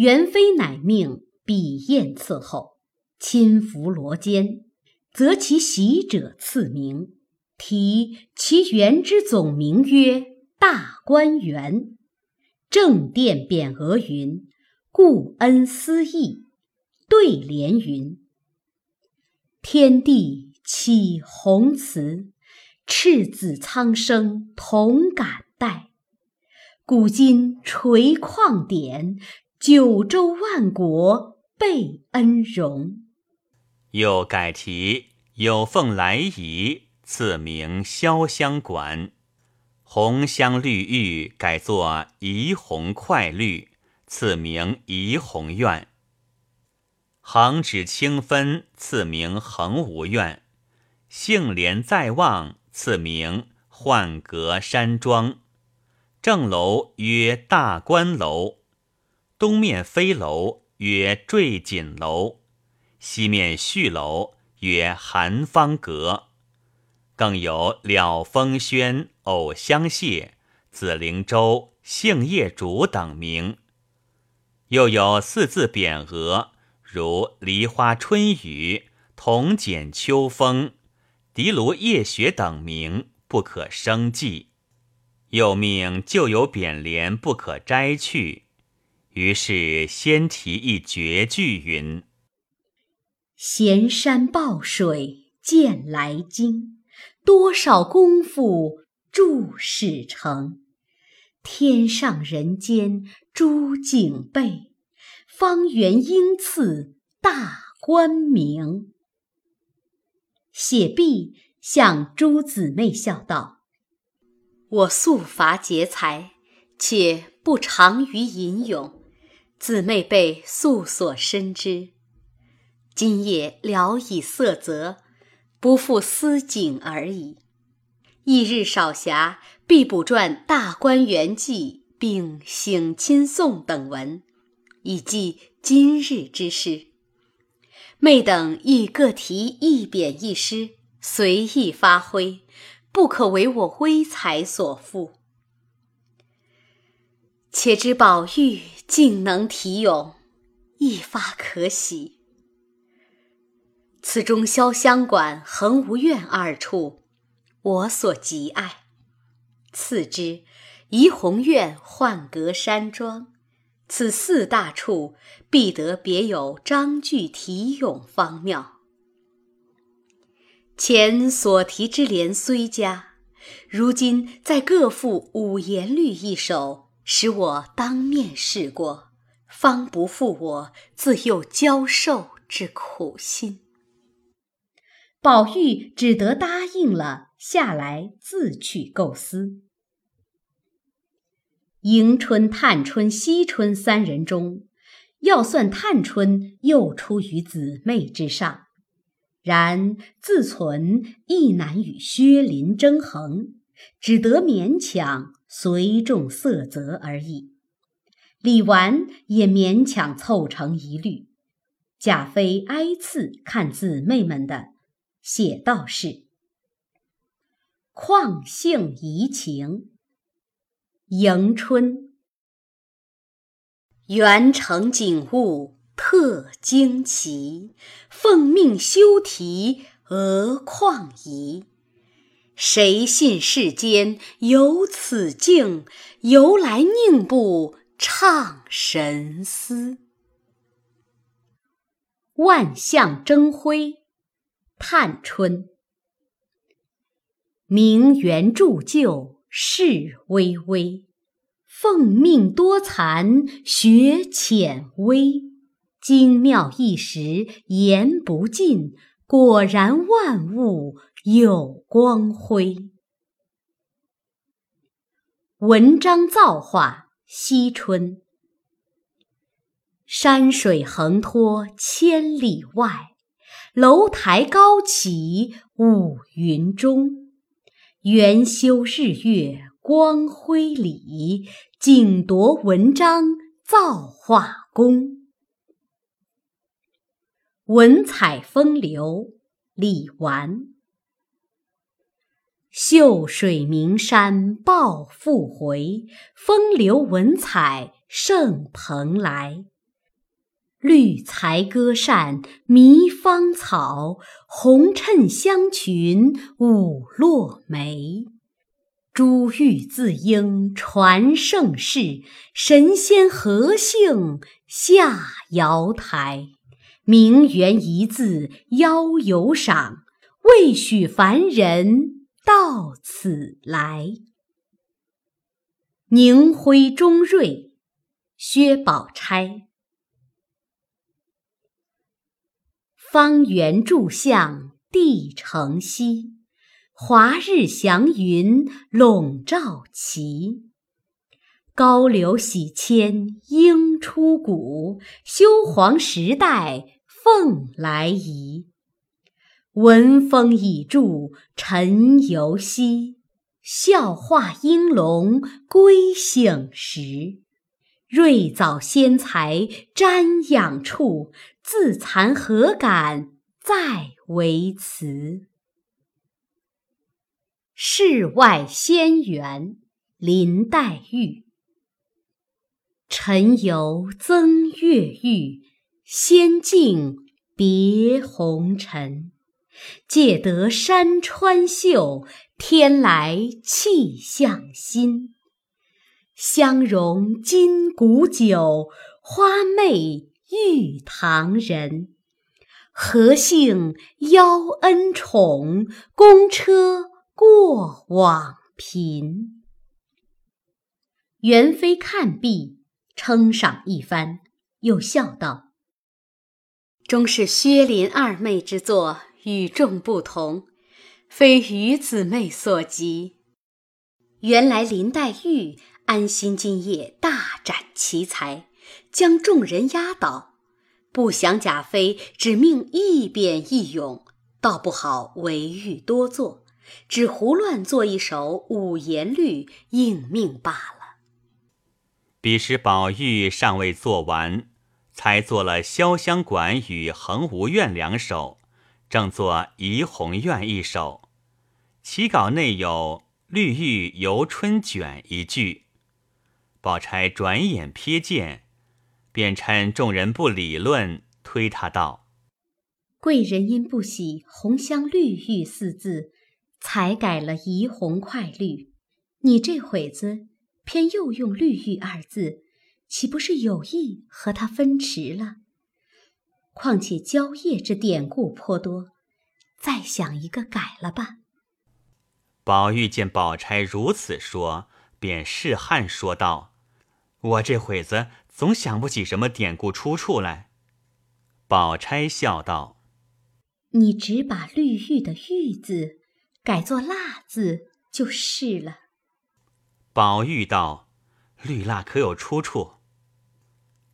元妃乃命笔砚伺候，亲扶罗间，择其喜者赐名，题其元之总名曰大观园。正殿匾额云：“故恩思义。”对联云：“天地启宏慈，赤子苍生同感戴。古今垂旷典，九州万国倍恩荣。”又改题有凤来仪，赐名潇湘馆。红香绿玉改作怡红快绿，赐名怡红院。行止清分，赐名恒无怨；杏帘在望，赐名幻阁山庄。正楼曰大观楼，东面飞楼曰坠锦楼，西面续楼曰寒芳阁。更有了风轩、藕香榭、紫菱洲、杏叶竹等名，又有四字匾额，如梨花春雨、铜剪秋风、荻芦夜雪等名，不可生计。又命旧有匾联不可摘去，于是先题一绝句云：“闲山抱水见来经。”多少功夫筑始成，天上人间诸景备，方圆应赐大官明。写毕，向诸姊妹笑道：“我素乏节才，且不长于吟咏，姊妹辈素所深知。今夜聊以色泽。”不负思景而已。翌日少暇，必补撰《大观园记》，并省亲颂等文，以记今日之事。妹等亦各题一匾一诗，随意发挥，不可为我微才所负。且知宝玉竟能题咏，一发可喜。此中潇湘馆、恒芜苑二处，我所极爱。次之怡红院、幻阁山庄，此四大处，必得别有章句题咏方妙。前所题之联虽佳，如今再各赋五言律一首，使我当面试过，方不负我自幼教授之苦心。宝玉只得答应了，下来自去构思。迎春、探春、惜春三人中，要算探春又出于姊妹之上，然自存亦难与薛林争衡，只得勉强随众色泽而已。李纨也勉强凑成一律。贾妃挨次看姊妹们的。写道是：况性怡情，迎春，元成景物特惊奇，奉命修题额况仪。谁信世间有此境？由来宁不畅神思？万象争辉。探春，名媛铸就事巍巍，凤命多残学浅微，精妙一时言不尽，果然万物有光辉。文章造化，惜春，山水横拖千里外。楼台高起五云中，元修日月光辉里，竞夺文章造化功。文采风流，李纨。秀水名山抱负回，风流文采胜蓬莱。绿才歌扇迷芳草，红衬香裙舞落梅。珠玉自应传盛世，神仙何幸下瑶台？名媛一字邀游赏，未许凡人到此来。凝辉中瑞，薛宝钗。方圆柱向帝城西，华日祥云笼罩齐。高流洗迁应出谷，修黄时代凤来仪。文风已著尘犹稀，笑话应龙归醒时。瑞藻仙才瞻仰处，自惭何敢再为词。世外仙缘，林黛玉。沉游增月玉，仙境别红尘。借得山川秀，天来气象新。相容金古酒，花媚玉堂人。何幸邀恩宠，公车过往频。元妃看毕，称赏一番，又笑道：“终是薛林二妹之作，与众不同，非余姊妹所及。原来林黛玉。”安心今夜大展奇才，将众人压倒。不想贾妃只命一贬一咏，倒不好为欲多作，只胡乱做一首五言律应命罢了。彼时宝玉尚未做完，才做了潇湘馆与衡芜苑两首，正作怡红院一首。起稿内有绿玉游春卷一句。宝钗转眼瞥见，便趁众人不理论，推他道：“贵人因不喜‘红香绿玉’四字，才改了‘怡红快绿’。你这会子偏又用‘绿玉’二字，岂不是有意和他分迟了？况且蕉叶之典故颇多，再想一个改了吧。”宝玉见宝钗如此说，便试汗说道。我这会子总想不起什么典故出处来。宝钗笑道：“你只把绿玉的玉字改作蜡字就是了。”宝玉道：“绿蜡可有出处？”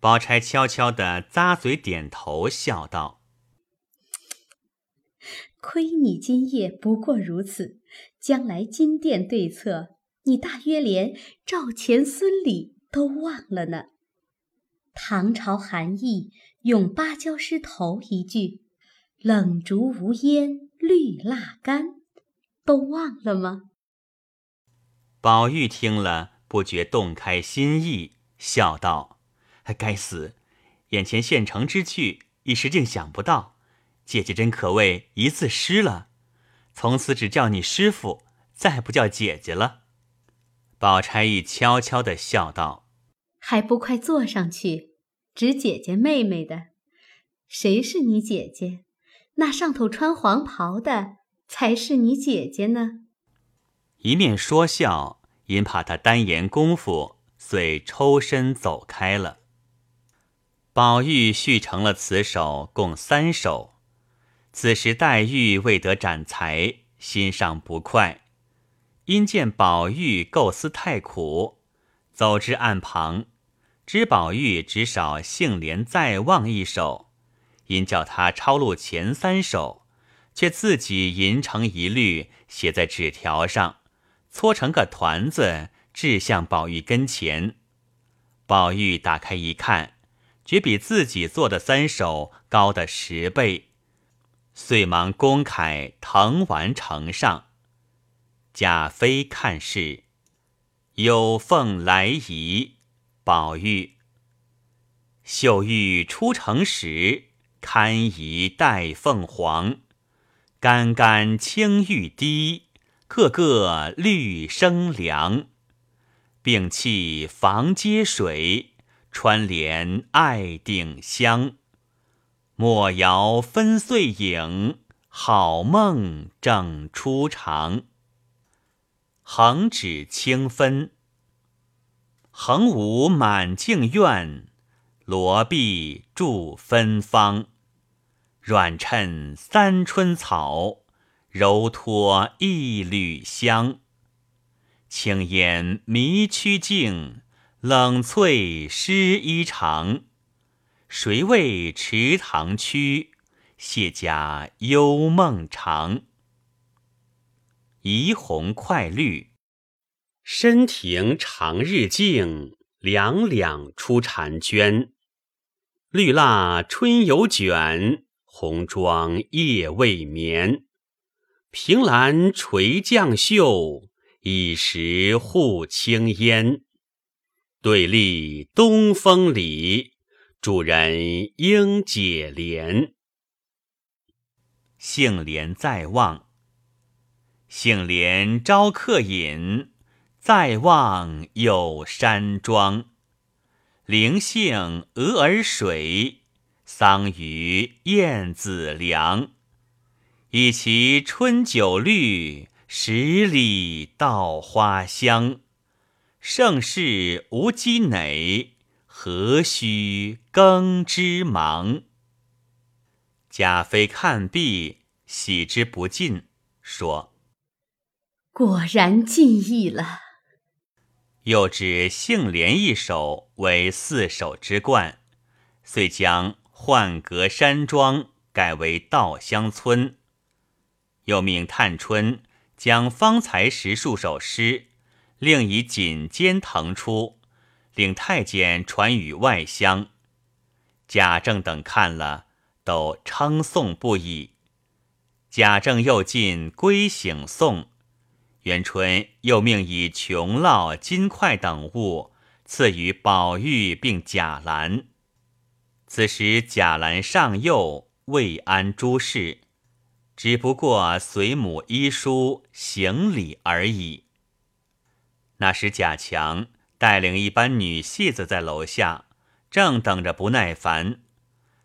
宝钗悄悄地咂嘴点头，笑道：“亏你今夜不过如此，将来金殿对策，你大约连赵钱孙李。”都忘了呢。唐朝韩愈用芭蕉诗头一句“冷烛无烟绿蜡干”，都忘了吗？宝玉听了，不觉动开心意，笑道：“该死，眼前现成之趣，一时竟想不到。姐姐真可谓一字失了。从此只叫你师傅，再不叫姐姐了。”宝钗亦悄悄地笑道：“还不快坐上去，指姐姐妹妹的，谁是你姐姐？那上头穿黄袍的才是你姐姐呢。”一面说笑，因怕他单言功夫，遂抽身走开了。宝玉续成了此首，共三首。此时黛玉未得展才，心上不快。因见宝玉构思太苦，走至案旁，知宝玉只少杏帘再望一首，因叫他抄录前三首，却自己吟成一律，写在纸条上，搓成个团子，掷向宝玉跟前。宝玉打开一看，绝比自己做的三首高的十倍，遂忙公楷誊完呈上。贾妃看事，有凤来仪，宝玉秀玉出城时，堪宜待凤凰。干干青玉滴，个个绿生凉。并弃房阶水，穿帘爱顶香。莫摇分碎影，好梦正初长。横指清分，横舞满镜院，罗臂著芬芳。软衬三春草，柔托一缕香。轻烟迷曲径，冷翠湿衣裳。谁为池塘曲？谢家幽梦长。怡红快绿，深庭长日静，两两出婵娟。绿蜡春犹卷。红妆夜未眠，凭栏垂绛袖，一时护青烟。对立东风里，主人应解怜。杏帘在望，杏帘招客饮，在望有山庄。灵杏鹅儿水。桑榆燕子凉，以其春酒绿，十里稻花香。盛世无积馁，何须耕织忙？贾妃看毕，喜之不尽，说：“果然尽意了。”又指杏莲一首为四首之冠，遂将。浣阁山庄改为稻香村，又命探春将方才十数首诗，另以锦笺腾出，令太监传与外乡。贾政等看了，都称颂不已。贾政又进归省颂，元春又命以琼烙、金块等物赐予宝玉并贾兰。此时贾兰尚幼，未安诸事，只不过随母医书行礼而已。那时贾强带领一班女戏子在楼下，正等着不耐烦，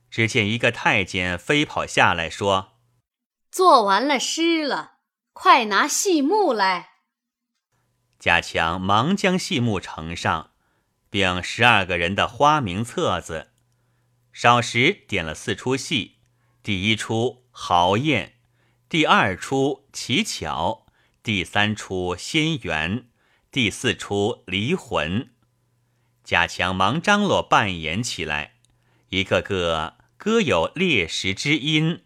只见一个太监飞跑下来，说：“做完了诗了，快拿戏目来。”贾强忙将戏目呈上，并十二个人的花名册子。少时点了四出戏：第一出豪宴，第二出乞巧，第三出仙缘，第四出离魂。贾强忙张罗扮演起来，一个个歌有裂石之音，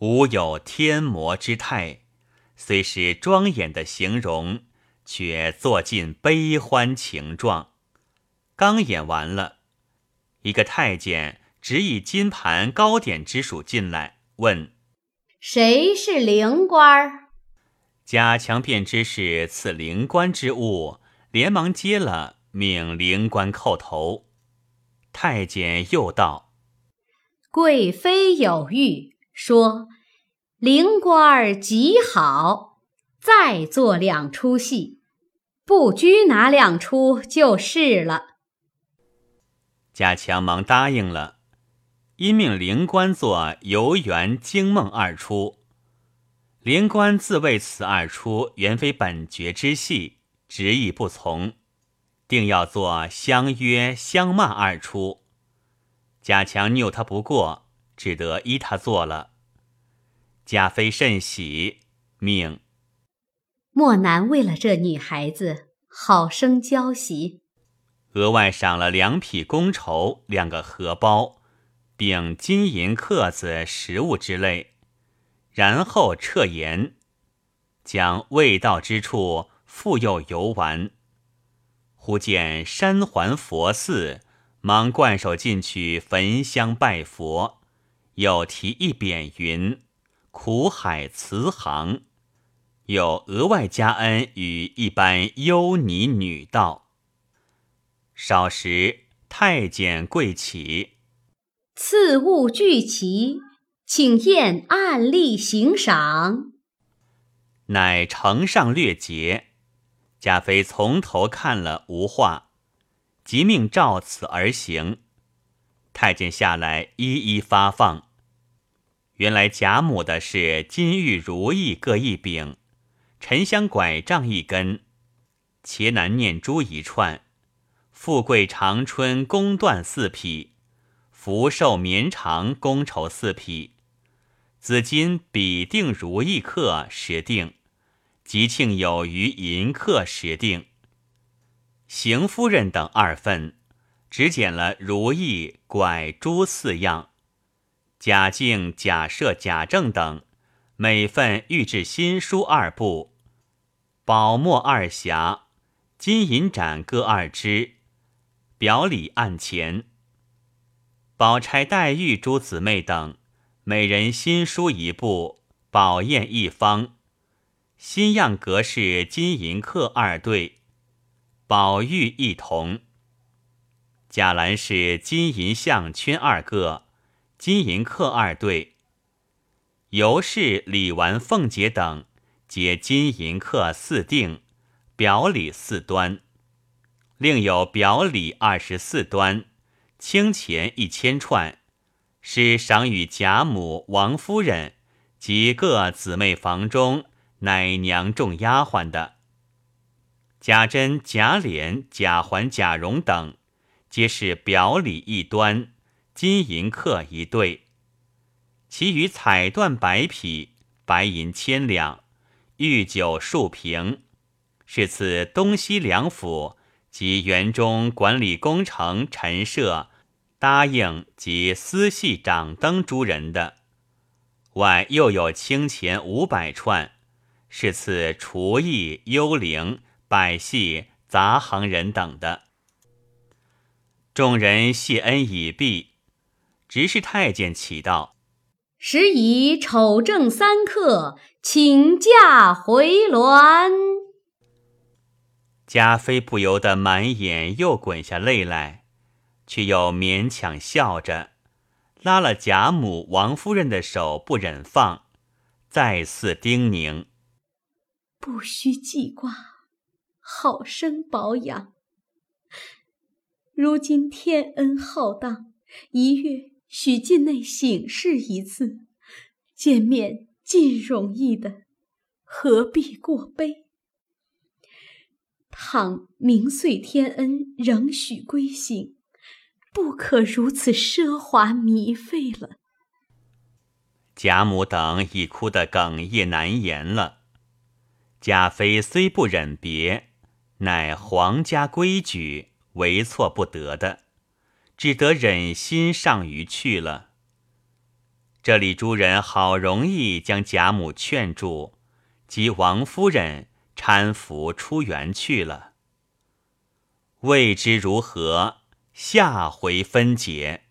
舞有天魔之态，虽是庄严的形容，却做尽悲欢情状。刚演完了，一个太监。执以金盘糕点之属进来，问：“谁是灵官？”贾强便知是此灵官之物，连忙接了，命灵官叩头。太监又道：“贵妃有谕，说灵官儿极好，再做两出戏，不拘哪两出就是了。”贾强忙答应了。因命灵官做游园惊梦二出，灵官自谓此二出原非本角之戏，执意不从，定要做相约相骂二出。贾强拗他不过，只得依他做了。贾妃甚喜，命莫南为了这女孩子好生教习，额外赏了两匹公绸，两个荷包。并金银刻子、食物之类，然后撤言，将未到之处复又游玩。忽见山环佛寺，忙冠手进去焚香拜佛，又题一匾云：“苦海慈航。”又额外加恩与一般优尼女道。少时，太监跪起。次物俱齐，请验案例行赏。乃呈上略节。贾妃从头看了无话，即命照此而行。太监下来一一发放。原来贾母的是金玉如意各一柄，沉香拐杖一根，茄南念珠一串，富贵长春宫缎四匹，福寿绵长宫绸四匹，紫金比定如意刻十锭。吉庆有余银客十锭，邢夫人等二份，只捡了如意、拐、珠四样。贾敬、贾赦、贾政等每份御制新书二部，宝墨二匣，金银盏各二只，表里案前。宝钗、黛玉诸姊妹等每人新书一部，宝砚一方。新样格式金银刻二对，宝玉一同。贾兰是金银项圈二个，金银刻二对。尤氏、李纨、凤姐等皆金银刻四锭，表里四端。另有表里二十四端，清钱一千串，是赏与贾母、王夫人及各姊妹房中。奶娘众丫鬟的贾珍、贾琏、贾环、贾蓉等，皆是表里一端，金银客一对。其余彩缎百匹，白银千两，御酒数瓶，是赐东西两府及园中管理工程陈设、答应及私系掌灯诸人的。外又有清钱五百串。是赐厨艺、幽灵、百戏、杂行人等的。众人谢恩已毕，执事太监启道：“时宜丑正三刻，请假回銮。”嘉妃不由得满眼又滚下泪来，却又勉强笑着，拉了贾母、王夫人的手，不忍放，再次叮咛。不须记挂，好生保养。如今天恩浩荡，一月许进内省事一次，见面尽容易的，何必过悲？倘明岁天恩仍许归行，不可如此奢华靡费了。贾母等已哭得哽咽难言了。贾妃虽不忍别，乃皇家规矩，为错不得的，只得忍心上于去了。这里诸人好容易将贾母劝住，及王夫人搀扶出园去了。未知如何，下回分解。